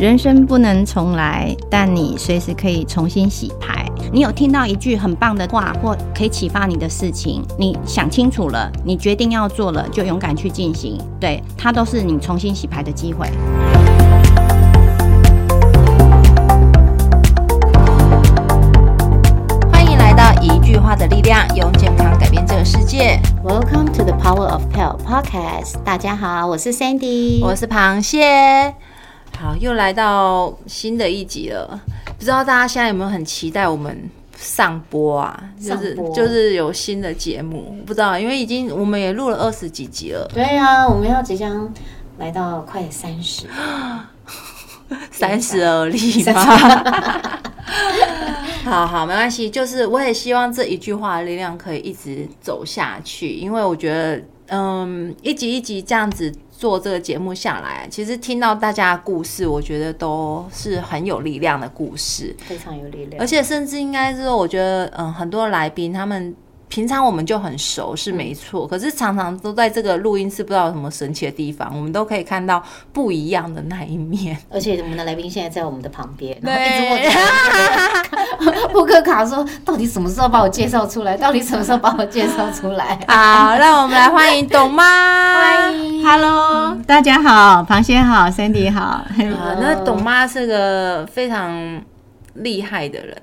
人生不能重来，但你随时可以重新洗牌。你有听到一句很棒的话，或可以启发你的事情，你想清楚了，你决定要做了，就勇敢去进行。对，它都是你重新洗牌的机会。欢迎来到一句话的力量，用健康改变这个世界。Welcome to the Power of Pill Podcast。大家好，我是 Sandy，我是螃蟹。好，又来到新的一集了。不知道大家现在有没有很期待我们上播啊？就是就是有新的节目，不知道，因为已经我们也录了二十几集了，对啊，我们要即将来到快三十，三十而立嘛。好好，没关系，就是我也希望这一句话的力量可以一直走下去，因为我觉得，嗯，一集一集这样子做这个节目下来，其实听到大家的故事，我觉得都是很有力量的故事，非常有力量而。且甚至应该是说，我觉得，嗯，很多来宾他们。平常我们就很熟是没错，可是常常都在这个录音室不知道有什么神奇的地方，我们都可以看到不一样的那一面。而且我们的来宾现在在我们的旁边，然后对 扑克卡说：“到底什么时候把我介绍出来？到底什么时候把我介绍出来 好，让我们来欢迎董妈。欢迎 Hello，大家好，螃蟹好，Sandy 好。啊，那董妈是个非常厉害的人。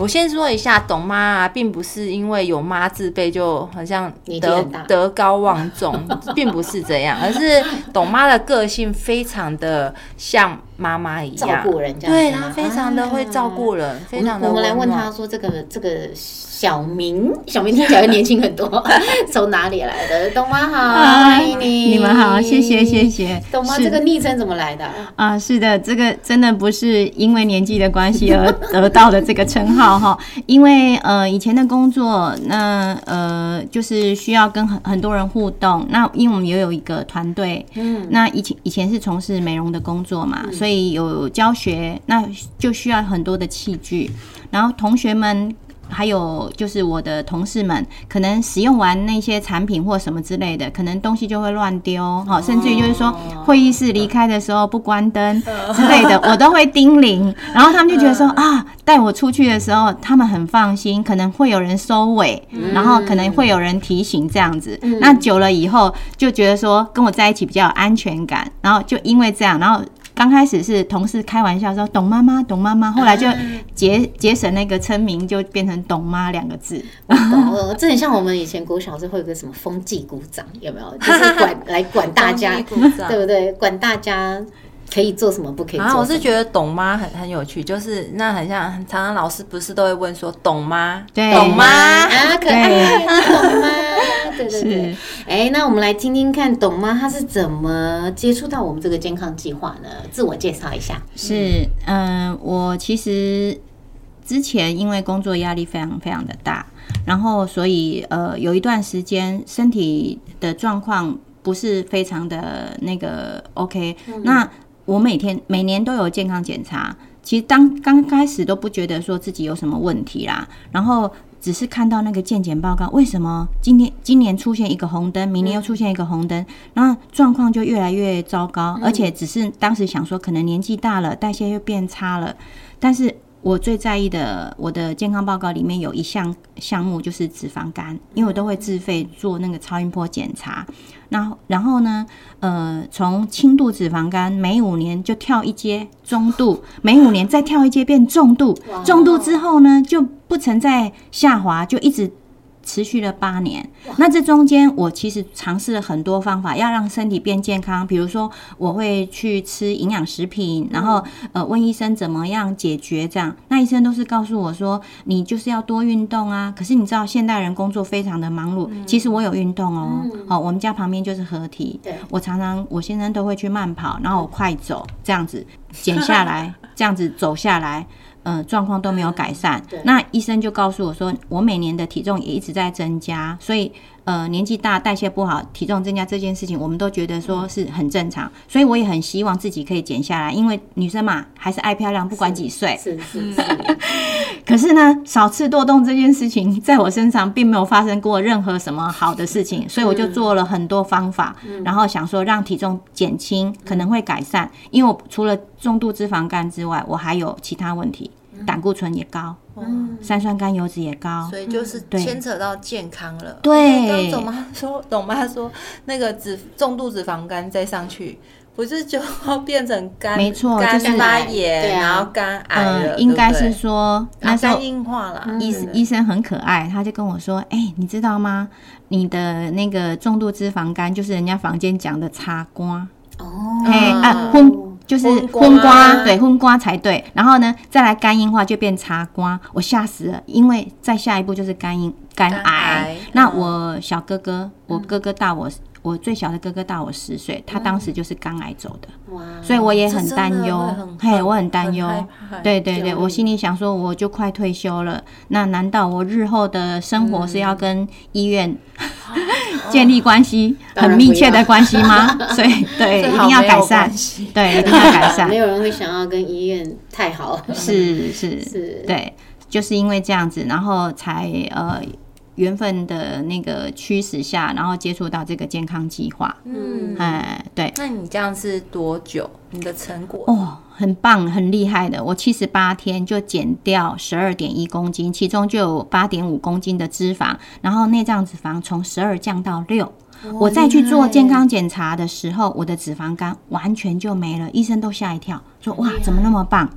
我先说一下，董妈啊，并不是因为有妈字辈就好像德德高望重，并不是这样，而是董妈的个性非常的像妈妈一样，照顾人家对她非常的会照顾人，？”非常的们我们来问温暖他说：“这个这个小明，小明听起来年轻很多，从哪里来的？”董妈好，欢迎你，你们好，谢谢谢。谢。董妈这个昵称怎么来的？啊，是的，这个真的不是因为年纪的关系而得到的这个称号哈，因为呃以前的工作，那呃就是需要跟很很多人互动，那因为我们也有一个团队，嗯，那以前以前是从事美容的工作嘛，所以有教学，那就需要很多的器具，然后同学们。还有就是我的同事们，可能使用完那些产品或什么之类的，可能东西就会乱丢，哈，甚至于就是说会议室离开的时候不关灯 之类的，我都会叮咛，然后他们就觉得说啊，带我出去的时候，他们很放心，可能会有人收尾，然后可能会有人提醒这样子。那久了以后，就觉得说跟我在一起比较有安全感，然后就因为这样，然后。刚开始是同事开玩笑说“董妈妈，董妈妈”，后来就节节省那个称名，就变成“董妈”两个字。哦，这很像我们以前国小时候会有个什么风纪鼓掌，有没有？就是管来管大家，对不对？管大家可以做什么，不可以做啊。我是觉得董妈很很有趣，就是那很像常常老师不是都会问说董妈，对董妈，啊，可爱，懂吗？对对对是。哎，那我们来听听看，董妈她是怎么接触到我们这个健康计划呢？自我介绍一下。是，嗯、我其实之前因为工作压力非常非常的大，然后所以呃有一段时间身体的状况不是非常的那个 OK，、那我每天每年都有健康检查，其实当刚开始都不觉得说自己有什么问题啦，然后。只是看到那个健检报告，为什么？今天今年出现一个红灯，明年又出现一个红灯，然后状况就越来越糟糕，而且只是当时想说，可能年纪大了，代谢又变差了，但是我最在意的，我的健康报告里面有一项项目就是脂肪肝，因为我都会自费做那个超音波检查。那，然后呢，呃，从轻度脂肪肝每五年就跳一阶中度，每五年再跳一阶变重度，重度之后呢就不曾再下滑，就一直持续了八年。那这中间，我其实尝试了很多方法，要让身体变健康。比如说，我会去吃营养食品，然后呃问医生怎么样解决这样。那医生都是告诉我说，你就是要多运动啊。可是你知道，现代人工作非常的忙碌，其实我有运动哦。好、我们家旁边就是合体对，我常常我先生都会去慢跑，然后我快走这样子减下来，这样子走下来。呃，状况都没有改善对，那医生就告诉我说，我每年的体重也一直在增加，所以呃年纪大代谢不好，体重增加这件事情，我们都觉得说是很正常，所以我也很希望自己可以减下来，因为女生嘛还是爱漂亮，不管几岁。是是是，可是呢，少吃多动这件事情在我身上并没有发生过任何什么好的事情，所以我就做了很多方法，然后想说让体重减轻，可能会改善。因为我除了重度脂肪肝之外，我还有其他问题，胆固醇也高，三酸甘油脂也高，所以就是对。牵扯到健康了。对。刚董妈说，董妈说那个脂重度脂肪肝再上去，不是就要变成肝？没错肝就是发对炎，啊。然后肝癌了，嗯，应该是说那时候啊肝硬化了。医对医生很可爱，他就跟我说：“哎、你知道吗？你的那个重度脂肪肝就是人家房间讲的擦瓜，哦，哎、嗯啊昏就是昏瓜，对昏瓜才对。然后呢，再来肝硬化就变茶瓜，我吓死了，因为再下一步就是肝硬肝肝癌癌。那嗯我小哥哥，我哥哥大我。我最小的哥哥大我十岁，他当时就是肝癌走的，哇，所以我也很担忧，嘿，我很担忧对对对，我心里想说，我就快退休了，那难道我日后的生活是要跟医院 建立关系很密切的关系吗？所以对，一定要改善。对，一定要改善。没，有人会想要跟医院太好，是是。是，对，就是因为这样子，然后才呃缘分的那个驱使下，然后接触到这个健康计划，嗯，哎，对，那你这样是多久？你的成果？哦，很棒，很厉害的。我七十八天就减掉十二点一公斤，其中就有八点五公斤的脂肪，然后内脏脂肪从十二降到六。我再去做健康检查的时候，我的脂肪肝完全就没了，医生都吓一跳，说哇，怎么那么棒？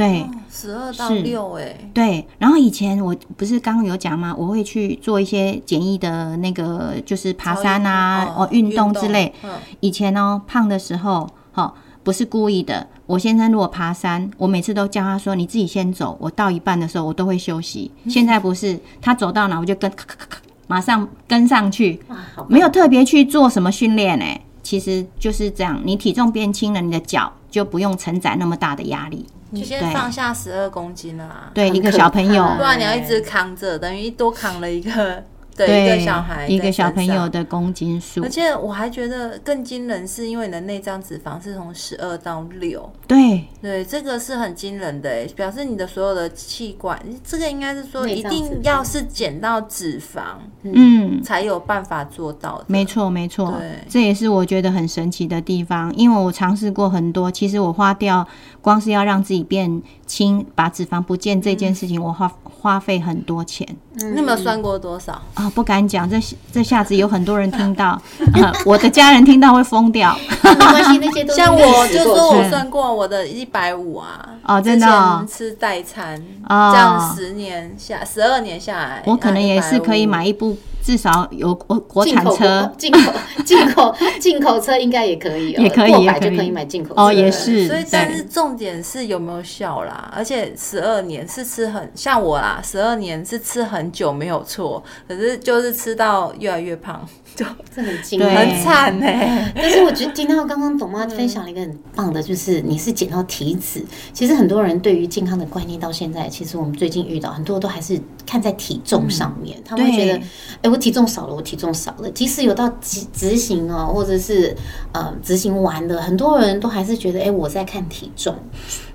对，十二到是六，哎，对，然后以前我不是刚刚有讲吗？我会去做一些简易的那个，就是爬山啊，哦，运动之类。嗯以前哦，胖的时候，哈、不是故意的。我先生如果爬山，我每次都叫他说：“你自己先走。”我到一半的时候，我都会休息。现在不是，他走到哪我就跟咔咔咔咔，马上跟上去，没有特别去做什么训练哎。其实就是这样，你体重变轻了，你的脚就不用承载那么大的压力。你先对。放下十二公斤了啊，对，一个小朋友，不然你要一直扛着，等于多扛了一个对对一个小孩，一个小朋友。的公斤数而，且我还觉得更惊人，是因为你的内脏脂肪是从十二到六，对。对，这个是很惊人的诶，表示你的所有的器官，这个应该是说一定要是减到脂肪嗯，才有办法做到的。没错没错对，这也是我觉得很神奇的地方，因为我尝试过很多，其实我花掉光是要让自己变轻，把脂肪不见这件事情，我花花费很多钱。你有没有算过多少？啊、不敢讲，这这下子有很多人听到，呃 我的家人听到会疯掉。没关系，那些都是像我历史过就说我算过我的一百五啊，哦真的哦。吃代餐，哦这样十年下十二年下来，我可能也是可以买一一部至少有国国产车，进口 进口进口车应该也可以哦，也可以过也可以。百就可以买进口车。哦也是所以但是重点是有没有效啦，而且十二年是吃很像我啦，十二年是吃很久没有错，可是就是吃到越来越胖，就 这很惊人，很惨哎、但是我觉得听到刚刚董妈分享了一个很棒的，就是你是减到体脂。其实很多人对于健康的观念到现在，其实我们最近遇到很多都还是看在体重上面，他们会觉得，对哎、我体重少了，我体重少了。即使有到执执行哦，或者是呃执行完的，很多人都还是觉得，哎、我在看体重。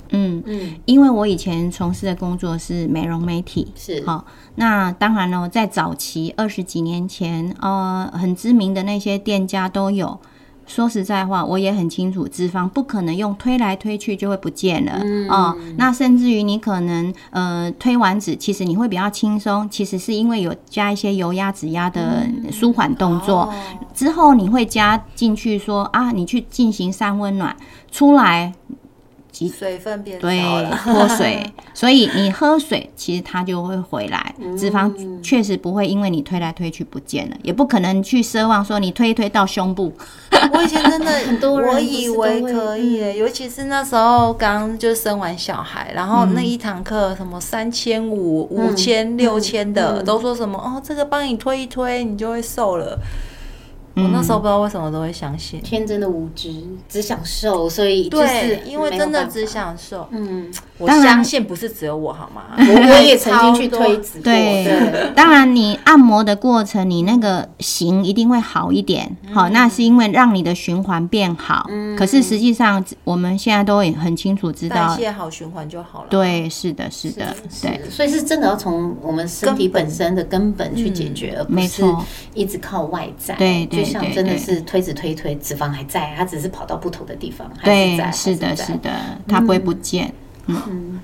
嗯。嗯，因为我以前从事的工作是美容媒体，是好、那当然了，在早期二十几年前，呃，很知名的那些店家都有。说实在话，我也很清楚，脂肪不可能用推来推去就会不见了、哦。那甚至于你可能呃推完脂，其实你会比较轻松，其实是因为有加一些油压、指压的舒缓动作。哦之后你会加进去说啊，你去进行三温暖，出来水分变少对了，脱水，所以你喝水，其实它就会回来。脂肪确实不会因为你推来推去不见了，也不可能去奢望说你推一推到胸部。我以前真的很多人我以为可以耶，尤其是那时候刚就生完小孩，然后那一堂课什么三千五、五千、六千的，都说什么哦，这个帮你推一推，你就会瘦了。我那时候不知道为什么都会相信。天真的无知，只想瘦，所以就对是，因为真的只想瘦。嗯，我相信不是只有我好吗？我我也 曾经去推直播，对对，当然，你按摩的过程，你那个型一定会好一点，好，那是因为让你的循环变好。可是实际上，我们现在都也很清楚知代道，谢好，循环就好了。对，是的，是的，对，所以是真的要从我们身体本本身的根本去解决，而不是没错一直靠外在。对对就像真的是推子推推，脂肪还在，它只是跑到不同的地方，还在，，是的，是的，它不会不见。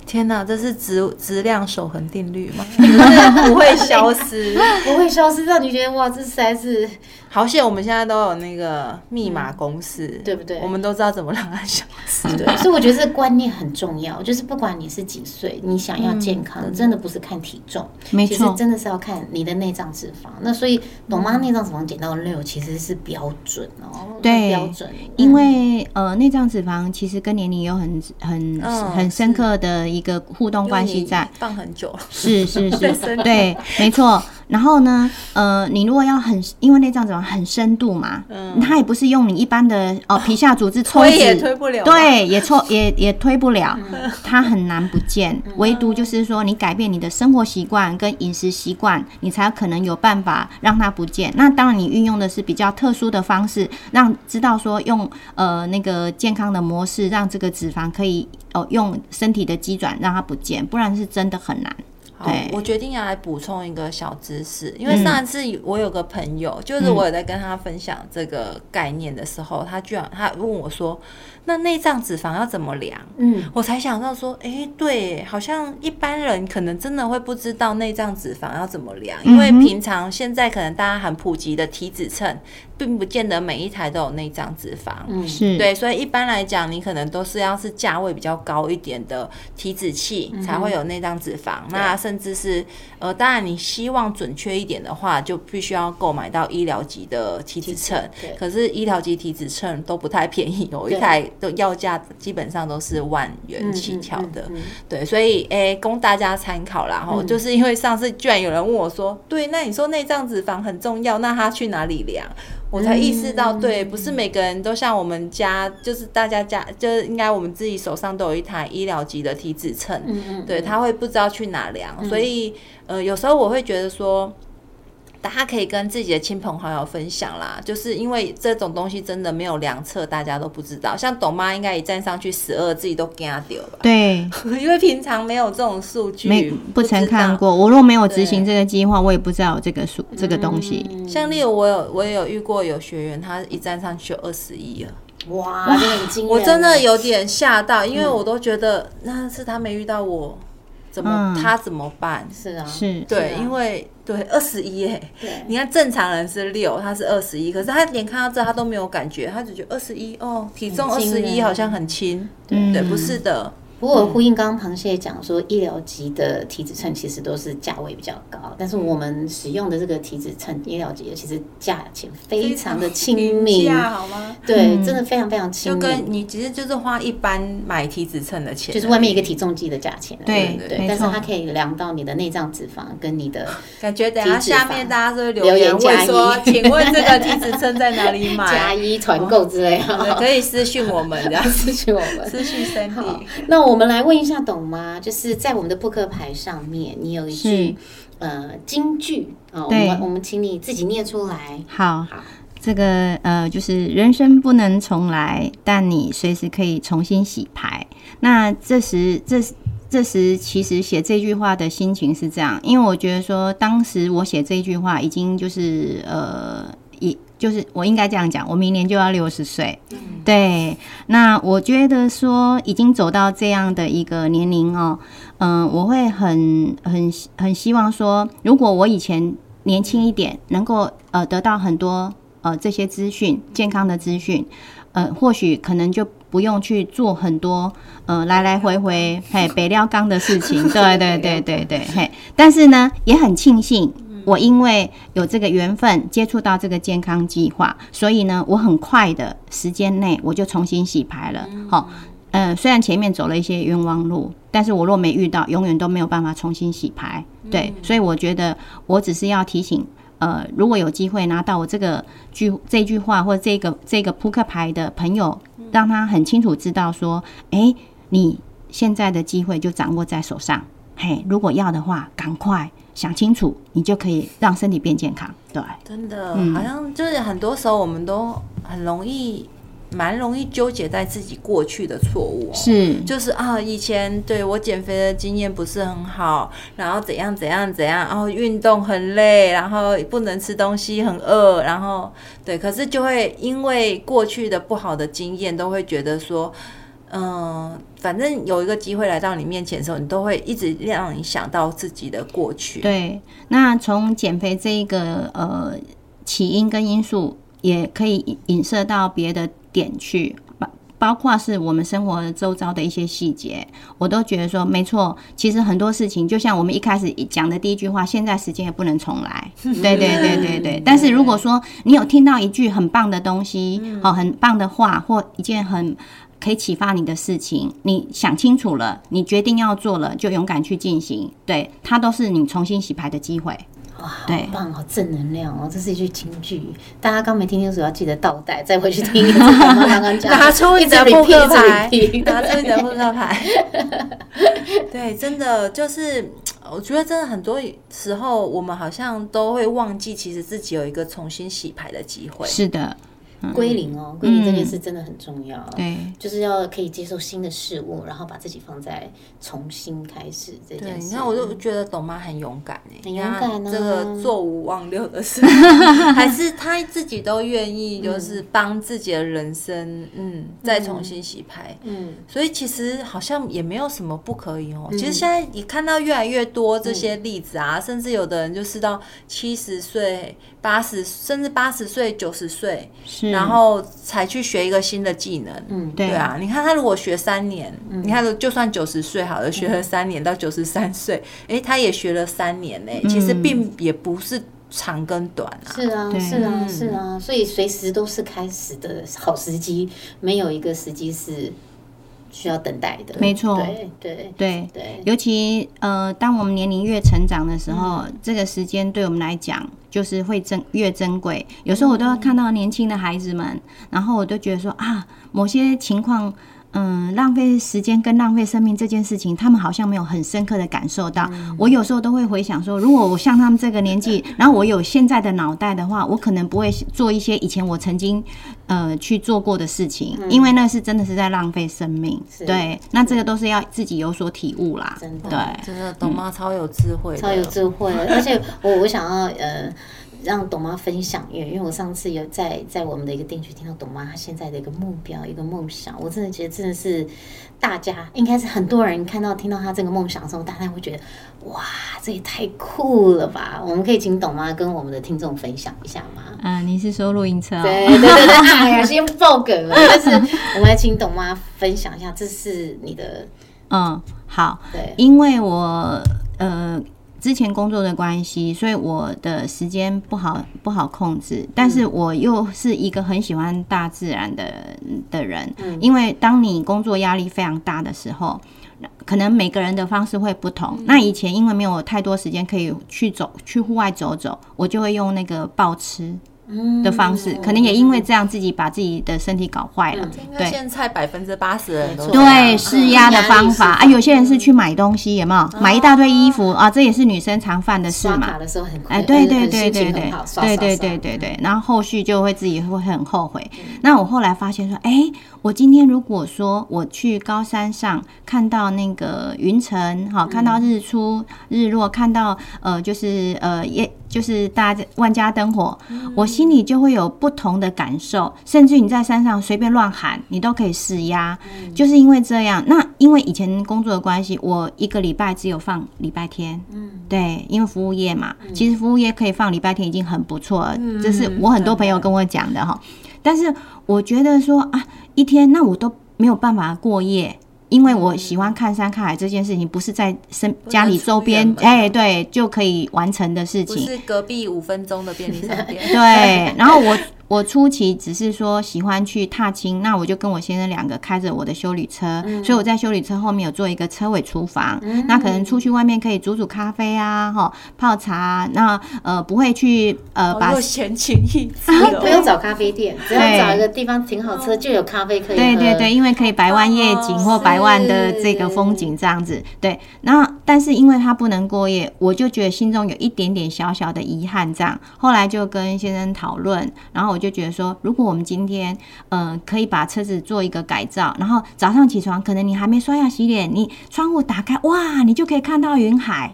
天哪，这是质质量守恒定律吗？就 是不会消失。不会消失，让你觉得哇，这实在是好险，我们现在都有那个密码公式，对不对我们都知道怎么让它消失。对，所以我觉得这个观念很重要，就是不管你是几岁，你想要健康，真的不是看体重，其实没错，真的是要看你的内脏脂肪。那所以懂妈内脏脂肪减到六，其实是标准哦，对标准，因为呃，内脏脂肪其实跟年龄有很很嗯很深刻的一个互动关系在。放很久了，是是是 对，没错。然后呢，呃，你如果要很，因为内脏脂肪很深度嘛，嗯它也不是用你一般的哦 皮下组织抽推也脂，推不了。，对，也抽也也推不了，它很难不见。唯独就是说，你改变你的生活习惯跟饮食习惯，你才有可能有办法让它不见。那当然，你运用的是比较特殊的方式，让知道说用呃那个健康的模式，让这个脂肪可以哦用身体的机转让它不见，不然是真的很难。好，我决定要来补充一个小知识，因为上一次我有个朋友，就是我有在跟他分享这个概念的时候，他居然他问我说：“那内脏脂肪要怎么量？”嗯，我才想到说，哎、对，好像一般人可能真的会不知道内脏脂肪要怎么量，因为平常现在可能大家很普及的体脂秤，并不见得每一台都有内脏脂肪。嗯是，对，所以一般来讲，你可能都是要是价位比较高一点的体脂器才会有内脏脂肪。那甚至是呃，当然你希望准确一点的话，就必须要购买到医疗级的体脂秤。对可是医疗级体脂秤都不太便宜有，一台的要价基本上都是万元起跳的。嗯嗯嗯对，所以诶，供大家参考啦。吼、就是因为上次居然有人问我说，对，那你说内脏脂肪很重要，那他去哪里量？我才意识到，对，不是每个人都像我们家，就是大家家，就是应该我们自己手上都有一台医疗级的体脂秤，对，他会不知道去哪量，所以呃，有时候我会觉得说。大家可以跟自己的亲朋好友分享啦，就是因为这种东西真的没有量测，大家都不知道。像董妈应该一站上去十二，自己都惊掉吧？对，因为平常没有这种数据，没不曾看。过。我若没有执行这个计划，我也不知道有这个数这个东西。像例如我有我也有遇过有学员，他一站上去就二十一了，哇，我真的有点吓到，因为我都觉得那是他没遇到我，怎么、嗯。他怎么办？是啊，是，对，是啊。因为对二十一哎，你看正常人是六，他是二十一，可是他连看到这他都没有感觉，他只觉得二十一哦，体重二十一好像很轻，嗯对，不是的，不过我呼应刚刚螃蟹讲说，医疗级的体脂秤其实都是价位比较高，但是我们使用的这个体脂秤医疗级的，其实价钱非常的亲民好吗？对，嗯真的非常非常亲就跟民，你其实就是花一般买体脂秤的钱，就是外面一个体重计的价钱。对对，但是它可以量到你的内脏脂肪跟你的感觉等一下下面大家是会留留言言加一。问说，请问这个体脂秤在哪里买？加？一团购之类对的，可以私讯我们这样，私讯我们。私讯 Sandy。那我们来问一下懂吗，就是在我们的扑克牌上面，你有一句呃金句啊，我们我们请你自己念出来。好好，这个呃，就是人生不能重来，但你随时可以重新洗牌。那这时这这时其实写这句话的心情是这样，因为我觉得说，当时我写这句话已经就是呃，也就是我应该这样讲，我明年就要六十岁。对，那我觉得说已经走到这样的一个年龄哦，嗯、我会很很很希望说，如果我以前年轻一点，能够呃得到很多呃这些资讯，健康的资讯，呃，或许可能就不用去做很多呃来来回回嘿北料缸的事情，对对对对。对嘿，但是呢，也很庆幸。我因为有这个缘分接触到这个健康计划，所以呢，我很快的时间内我就重新洗牌了。好、嗯，虽然前面走了一些冤枉路，但是我若没遇到，永远都没有办法重新洗牌。对，所以我觉得我只是要提醒呃，如果有机会拿到我这个句这句话或者这个这个扑克牌的朋友，让他很清楚知道说，诶，你现在的机会就掌握在手上。嘿，如果要的话，赶快想清楚，你就可以让身体变健康。对，真的，嗯好像就是很多时候我们都很容易，蛮容易纠结在自己过去的错误、哦。是，就是啊，以前对我减肥的经验不是很好，然后怎样怎样怎样，然后运动很累，然后不能吃东西，很饿，然后对，可是就会因为过去的不好的经验，都会觉得说，嗯、反正有一个机会来到你面前的时候，你都会一直让你想到自己的过去。对。那从减肥这一个呃起因跟因素，也可以引引射到别的点去。包包括是我们生活周遭的一些细节，我都觉得说没错。其实很多事情，就像我们一开始讲的第一句话，现在时间也不能重来。对对对对对。但是如果说你有听到一句很棒的东西，哦，很棒的话，或一件很可以启发你的事情，你想清楚了，你决定要做了，就勇敢去进行。对，它都是你重新洗牌的机会。哇，好对棒，好正能量哦！这是一句金句，大家刚没听清楚，要记得倒带，再回去听一刚刚讲的。拿出你的一直扑克牌拿出你的扑克牌。对，真的就是，我觉得真的很多时候，我们好像都会忘记，其实自己有一个重新洗牌的机会。是的，归零哦，归零这件事真的很重要。对。就是要可以接受新的事物，然后把自己放在重新开始这，件事。你看，我就觉得董妈很勇敢哎，很勇敢啊你看这个做五忘六的事，还是她自己都愿意，就是帮自己的人生，嗯，再重新洗牌。嗯，所以其实好像也没有什么不可以哦。其实现在你看到越来越多这些例子啊，甚至有的人就是到七十岁、八十，甚至八十岁、九十岁，是，然后才去学一个新的技能。嗯对对啊，你看他如果学三年，你看就算九十岁好了，学了三年到九十三岁，哎，他也学了三年呢。其实并也不是长跟短啊。是啊，是啊，是啊，所以随时都是开始的好时机，没有一个时机是需要等待的。没错对对对。对，尤其呃，当我们年龄越成长的时候，这个时间对我们来讲就是会珍越珍贵。有时候我都要看到年轻的孩子们，然后我都觉得说啊，某些情况。嗯，浪费时间跟浪费生命这件事情，他们好像没有很深刻的感受到。我有时候都会回想说，如果我像他们这个年纪，然后我有现在的脑袋的话，我可能不会做一些以前我曾经呃去做过的事情，因为那是真的是在浪费生命。对，那这个都是要自己有所体悟啦。真的对，真的，懂吗超有智慧，超有智慧，而且我我想要呃。让董妈分享，因为因为我上次有在在我们的一个店区听到董妈她现在的一个目标一个梦想，我真的觉得真的是大家应该是很多人看到听到她这个梦想的时候，大家会觉得哇，这也太酷了吧！我们可以请董妈跟我们的听众分享一下吗？嗯、你是说露营车、哦？对对对对，哎呀，先爆梗了，但 是我们来请董妈分享一下，这是你的嗯，好，对因为我呃之前工作的关系，所以我的时间不好不好控制，但是我又是一个很喜欢大自然的的人，因为当你工作压力非常大的时候。可能每个人的方式会不同。那以前因为没有太多时间可以去走去户外走走，我就会用那个暴吃的方式。可能也因为这样，自己把自己的身体搞坏了。对现在百分之八十的人都没错这样对，施压的方法啊，有些人是去买东西，有没有？买一大堆衣服啊，这也是女生常犯的事嘛刷卡。的时候很哎，对对对对对对对对对，然后后续就会自己会很后悔。那我后来发现说，哎，我今天如果说我去高山上看到那个云层，好，看到日出日落，看到呃，就是呃夜。就是大家万家灯火，我心里就会有不同的感受，甚至你在山上随便乱喊，你都可以施压。就是因为这样，那因为以前工作的关系，我一个礼拜只有放礼拜天，嗯，对，因为服务业嘛，其实服务业可以放礼拜天已经很不错了，这是我很多朋友跟我讲的哈。但是我觉得说啊，一天那我都没有办法过夜。因为我喜欢看山看海这件事情，不是在身家里周边哎，对就可以完成的事情。是隔壁五分钟的便利商店。对，然后我我初期只是说喜欢去踏青，那我就跟我先生两个开着我的修理车，嗯所以我在修理车后面有做一个车尾厨房，那可能出去外面可以煮煮咖啡啊，哈，泡茶啊，那呃不会去呃把闲情逸致不用哦。找咖啡店，只要找一个地方停好车，就有咖啡可以喝。对对对，因为可以百万夜景哦或百万的这个风景这样子。对，然后但是因为他不能过夜，我就觉得心中有一点点小小的遗憾。这样，后来就跟先生讨论，然后我就觉得说，如果我们今天嗯、呃可以把车子做一个改造，然后早上起床可能你还没刷牙洗脸，你窗户打开，哇，你就可以看到云海。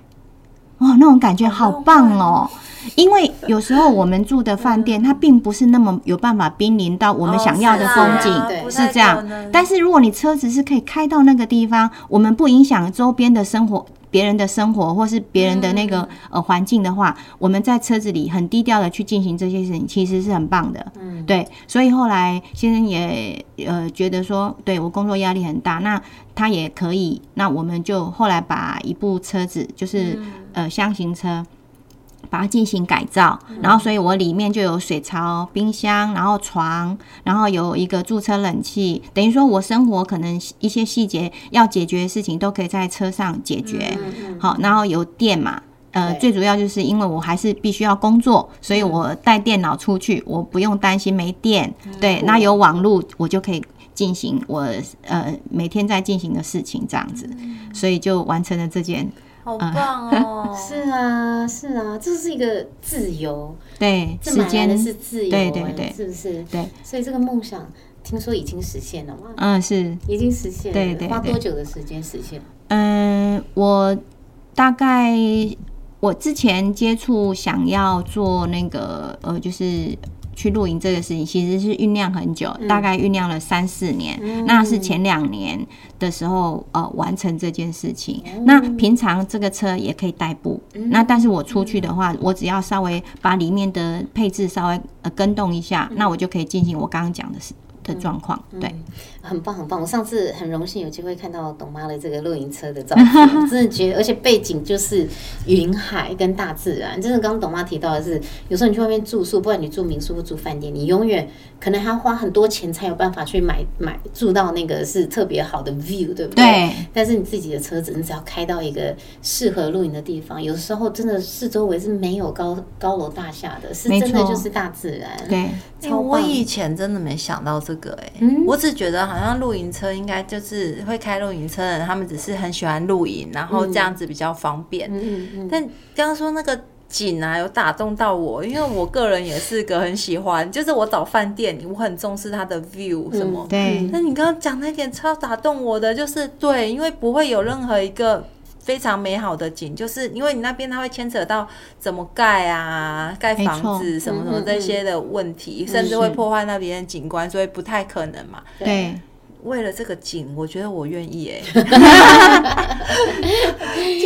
哇，那种感觉好棒哦！因为有时候我们住的饭店，它并不是那么有办法濒临到我们想要的哦风景，是这样。但是如果你车子是可以开到那个地方，我们不影响周边的生活。别人的生活，或是别人的那个呃环境的话，我们在车子里很低调的去进行这些事情，其实是很棒的。嗯，对，所以后来先生也呃觉得说，对我工作压力很大，那他也可以，那我们就后来把一部车子，就是、呃箱型车。把它进行改造，然后所以我里面就有水槽、冰箱，然后床，然后有一个驻车冷气，等于说我生活可能一些细节要解决的事情都可以在车上解决。好，然后有电嘛，呃，最主要就是因为我还是必须要工作，所以我带电脑出去，我不用担心没电。对，那有网络，我就可以进行我呃每天在进行的事情，这样子，所以就完成了这件。好棒哦！是啊，是啊，这是一个自由，对，这买来时间的是自由，对对对是不是？对，所以这个梦想听说已经实现了吗？嗯是，已经实现了，对对对花多久的时间实现？嗯，我大概我之前接触想要做那个呃，就是去露营这个事情，其实是酝酿很久，大概酝酿了三四年。那是前两年的时候呃完成这件事情。那平常这个车也可以代步，那但是我出去的话，我只要稍微把里面的配置稍微呃跟动一下，那我就可以进行我刚刚讲的事的状况。对，很棒很棒！我上次很荣幸有机会看到董妈的这个露营车的照片，真的觉得，而且背景就是云海跟大自然。真的，刚刚董妈提到的是，有时候你去外面住宿，不管你住民宿或住饭店，你永远可能还要花很多钱才有办法去买 买住到那个是特别好的 view，对不对？对但是你自己的车子，你只要开到一个适合露营的地方，有时候真的四周围是没有高高楼大厦的，是真的就是大自然。对，哎超棒我以前真的没想到这个哎、嗯我只觉得好像露营车应该就是会开露营车的人，他们只是很喜欢露营，然后这样子比较方便。嗯嗯嗯，但刚刚说那个景啊，有打动到我，因为我个人也是个很喜欢，就是我找饭店，我很重视它的 view 什么。对那你刚刚讲那点超打动我的，就是对，因为不会有任何一个非常美好的景，就是因为你那边它会牵扯到怎么盖啊、盖房子什么什么这些的问题，甚至会破坏那边的景观，所以不太可能嘛。对。为了这个景，我觉得我愿意哎，觉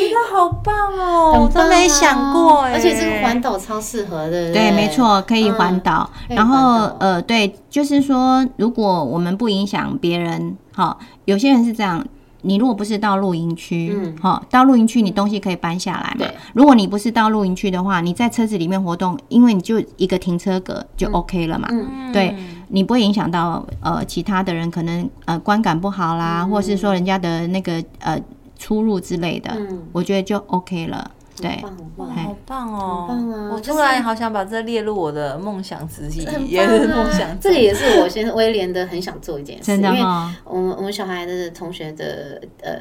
得好棒哦，我都没想过哎，而且这个环岛超适合的，对，没错，可以环岛。然后呃，对，就是说，如果我们不影响别人，好，有些人是这样。你如果不是到露营区，嗯好、到露营区你东西可以搬下来嘛对。如果你不是到露营区的话，你在车子里面活动，因为你就一个停车格就 OK 了嘛。嗯对你不会影响到呃其他的人，可能呃观感不好啦，或是说人家的那个呃出入之类的，嗯我觉得就 OK 了。对很，棒很棒哇，好棒哦！很棒啊我突然好想把这列入我的梦想之一，也是梦想。这个也是我先威廉的很想做一件事，因为、我们我们小孩的同学的呃。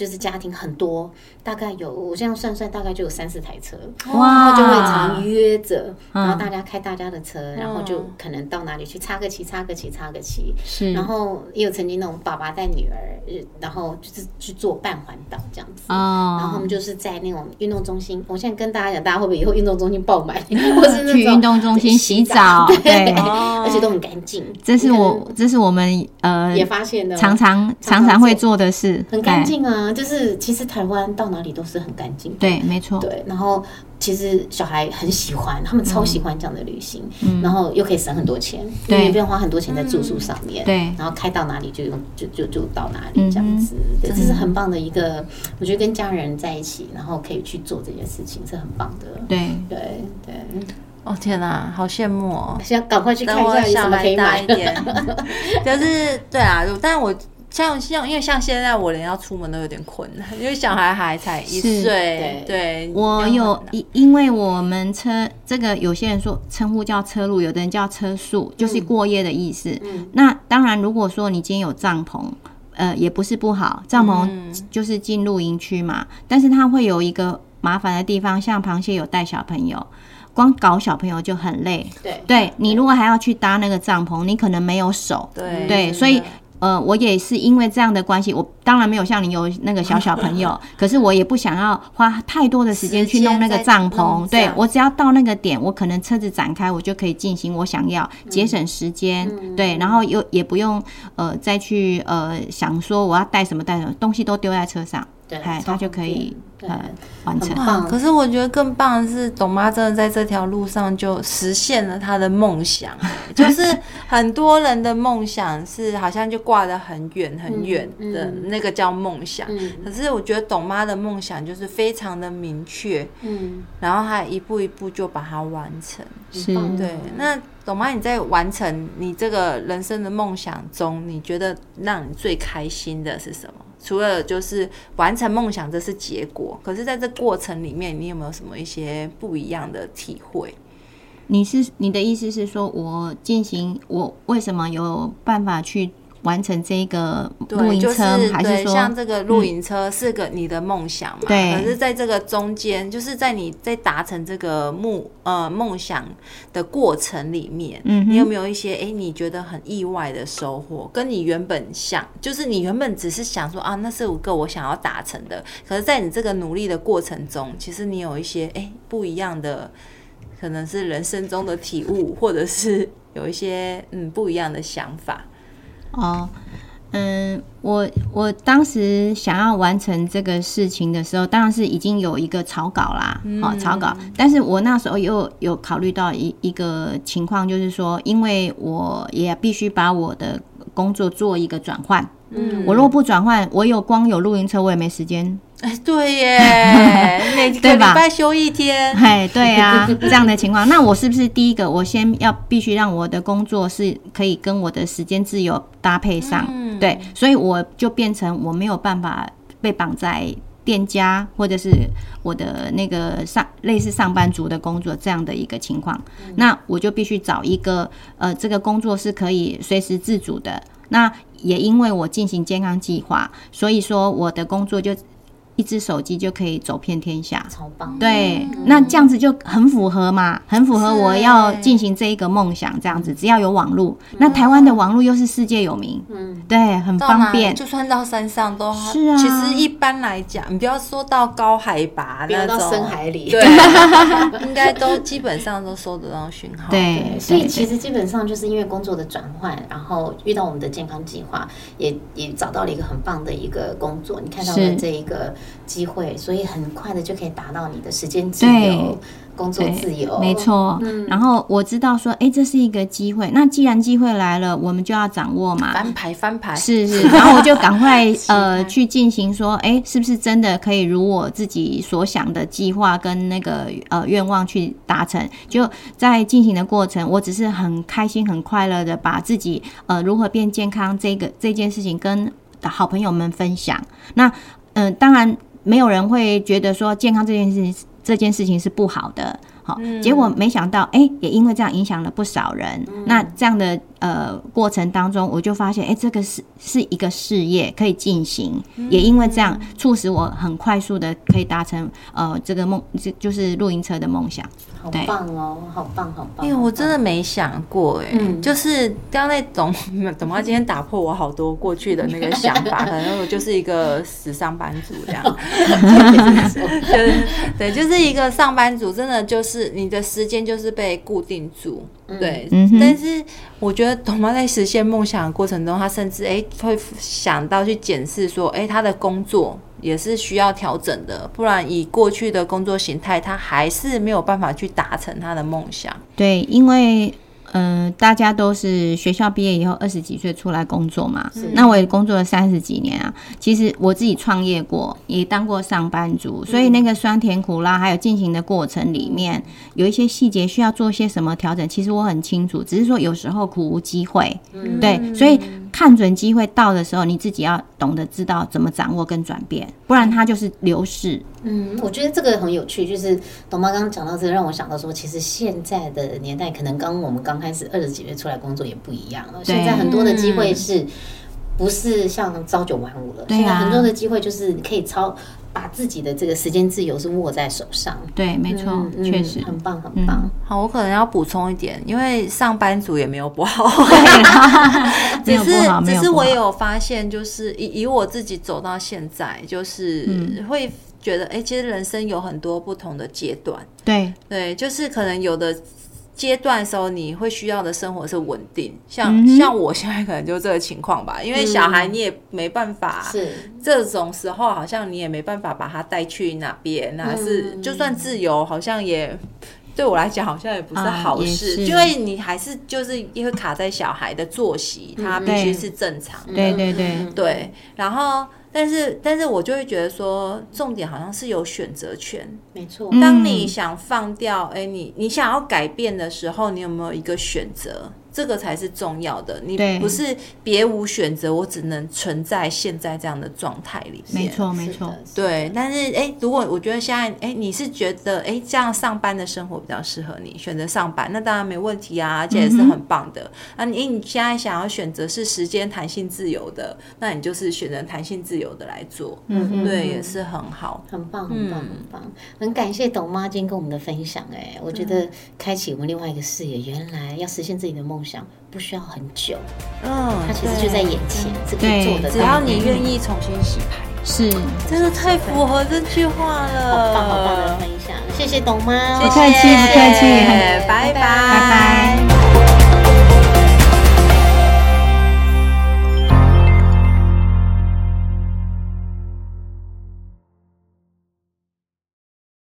就是家庭很多，大概有我这样算算，大概就有三四台车，然哇后就会常约着，嗯然后大家开大家的车，然后就可能到哪里去插个旗、插个旗、插个旗，是，然后也有曾经那种爸爸带女儿，呃然后就是去做半环岛这样子。哦，然后我们就是在那种运动中心，我现在跟大家讲，大家会不会以后运动中心爆满，或是去运动中心洗澡，对，哦而且都很干净。这是我这是我们呃也发现的，常常常常常会做的事，很干。净啊。就是其实台湾到哪里都是很干净。对，没错，对，然后其实小孩很喜欢，他们超喜欢这样的旅行，嗯。然后又可以省很多钱，因对不用花很多钱在住宿上面，对。然后开到哪里就用就就就到哪嗯里这样子，对，这是很棒的一个，我觉得跟家人在一起，然后可以去做这件事情是很棒的，对，对对，哦天哪，好羡慕哦！想赶快去看一下有什么可以买。一。点，就是对啊，但我像像因为像现在我连要出门都有点困难，因为小孩还才一是岁，对，我有因因为我们车这个有些人说称呼叫车路，有的人叫车宿，就是过夜的意思。嗯那当然，如果说你今天有帐篷，呃，也不是不好，帐嗯篷就是进露营区嘛，但是它会有一个麻烦的地方，像螃蟹有带小朋友，光搞小朋友就很累。对对你如果还要去搭那个帐篷，你可能没有手。对对，所以的呃，我也是因为这样的关系，我当然没有像你有那个小小朋友，可是我也不想要花太多的时间去弄那个帐篷。对我只要到那个点，我可能车子展开，我就可以进行我想要，节省时间。对，然后又也不用呃再去呃想说我要带什么带什么，东西都丢在车上，对哎，超它就可以方便呃完成。哇可是我觉得更棒的是，董妈真的在这条路上就实现了她的梦想，就是很多人的梦想是好像就挂得很远很远的，嗯那个叫梦想。嗯可是我觉得董妈的梦想就是非常的明确，嗯，然后她一步一步就把它完成。是对，那懂吗你在完成你这个人生的梦想中，你觉得让你最开心的是什么？除了就是完成梦想，这是结果，可是在这过程里面，你有没有什么一些不一样的体会？你是你的意思是说我进行我为什么有办法去完成这个露对，营车，就是还是说嗯对像这个露营车是个你的梦想嘛？对可是在这个中间，就是在你在达成这个目呃梦想的过程里面，嗯你有没有一些哎、诶你觉得很意外的收获？跟你原本想，就是你原本只是想说啊，那是五个我想要达成的，可是在你这个努力的过程中，其实你有一些哎、诶不一样的，可能是人生中的体悟，或者是有一些嗯不一样的想法。哦，嗯，我我当时想要完成这个事情的时候，当然是已经有一个草稿啦，哦，草稿。但是我那时候又有考虑到一一个情况，就是说，因为我也必须把我的工作做一个转换。嗯。我如果不转换，我有光有露营车，我也没时间。哎，对耶，每个礼拜休一天，哎，对啊，这样的情况，那我是不是第一个，我先要必须让我的工作是可以跟我的时间自由搭配上？嗯。对，所以我就变成我没有办法被绑在店家或者是我的那个上类似上班族的工作这样的一个情况，那我就必须找一个呃，这个工作是可以随时自主的。那也因为我进行健康计划，所以说我的工作就一只手机就可以走遍天下。超棒。对，那这样子就很符合嘛，很符合我要欸进行这一个梦想。这样子，只要有网络，那台湾的网络又是世界有名，嗯，对，很方便。就算到山上都是啊其实一般来讲，你不要说到高海拔不要到那种，深海里。对，应该都基本上都收得到讯号。对对，，所以其实基本上就是因为工作的转换，然后遇到我们的健康计划，也也找到了一个很棒的一个工作，你看到了是这一个机会，所以很快的就可以达到你的时间自由、工作自由。没错。嗯然后我知道说，哎，这是一个机会。那既然机会来了，我们就要掌握嘛。翻牌翻牌，是是，然后我就赶快 呃去进行说，哎，是不是真的可以如我自己所想的计划跟那个呃愿望去达成？就在进行的过程，我只是很开心、很快乐的把自己呃如何变健康这个这件事情跟好朋友们分享。那嗯、呃当然没有人会觉得说健康这件事情这件事情是不好的。好，结果没想到，哎、也因为这样影响了不少人。那这样的呃过程当中，我就发现，哎、这个是是一个事业可以进行，也因为这样促使我很快速的可以达成呃这个梦，就就是露营车的梦想。好棒哦，好棒，好棒！因为我真的没想过哎、嗯。就是刚刚在董 董妈今天打破我好多过去的那个想法，可能我就是一个死上班族这样，就是对，就是一个上班族，真的就是你的时间就是被固定住，对，嗯但是我觉得董妈在实现梦想的过程中，她甚至哎、会想到去检视说，哎、她的工作也是需要调整的，不然以过去的工作形态，她还是没有办法去达成她的梦想。对，因为嗯、大家都是学校毕业以后二十几岁出来工作嘛，那我也工作了三十几年啊。其实我自己创业过，也当过上班族，所以那个酸甜苦辣还有进行的过程里面，有一些细节需要做些什么调整，其实我很清楚。只是说有时候苦无机会，对，所以看准机会到的时候，你自己要懂得知道怎么掌握跟转变，不然它就是流逝。嗯，我觉得这个很有趣，就是董妈刚刚讲到这个，让我想到说，其实现在的年代，可能刚我们刚开始二十几岁出来工作也不一样了。现在很多的机会是。不是像朝九晚五了，对啊现在很多的机会就是你可以超把自己的这个时间自由是握在手上，对，没错确实。很棒很棒。好，我可能要补充一点，因为上班族也没有不好，没只是只。是我也有发现，就是以以我自己走到现在，就是嗯会觉得，哎、其实人生有很多不同的阶段，对，对，就是可能有的。阶段的时候，你会需要的生活是稳定，像、嗯像我现在可能就这个情况吧，因为小孩你也没办法，是，这种时候好像你也没办法把他带去哪边，那是、嗯。就算自由，好像也对我来讲好像也不是好事，是。因为你还是就是因为卡在小孩的作息，他必须是正常的，对对对，嗯对，然后。但是，但是我就会觉得说，重点好像是有选择权。没错。嗯当你想放掉，哎、你你想要改变的时候，你有没有一个选择？这个才是重要的。你不是别无选择，我只能存在现在这样的状态里面。没错没错，对，但是哎、如果我觉得现在哎、你是觉得哎、这样上班的生活比较适合你，选择上班，那当然没问题啊，而且也是很棒的。那、你你现在想要选择是时间弹性自由的，那你就是选择弹性自由的来做，嗯对，也是很好。很棒，很棒，嗯很棒！很感谢董妈今天跟我们的分享，哎，我觉得开启我们另外一个视野，原来要实现自己的梦想不需要很久，嗯，它其实就在眼前，是可以做得到的。只要你愿意重新洗牌，是，真的太符合这句话了。好棒好棒的分享，谢谢董妈，谢谢不客气不客气拜拜拜拜。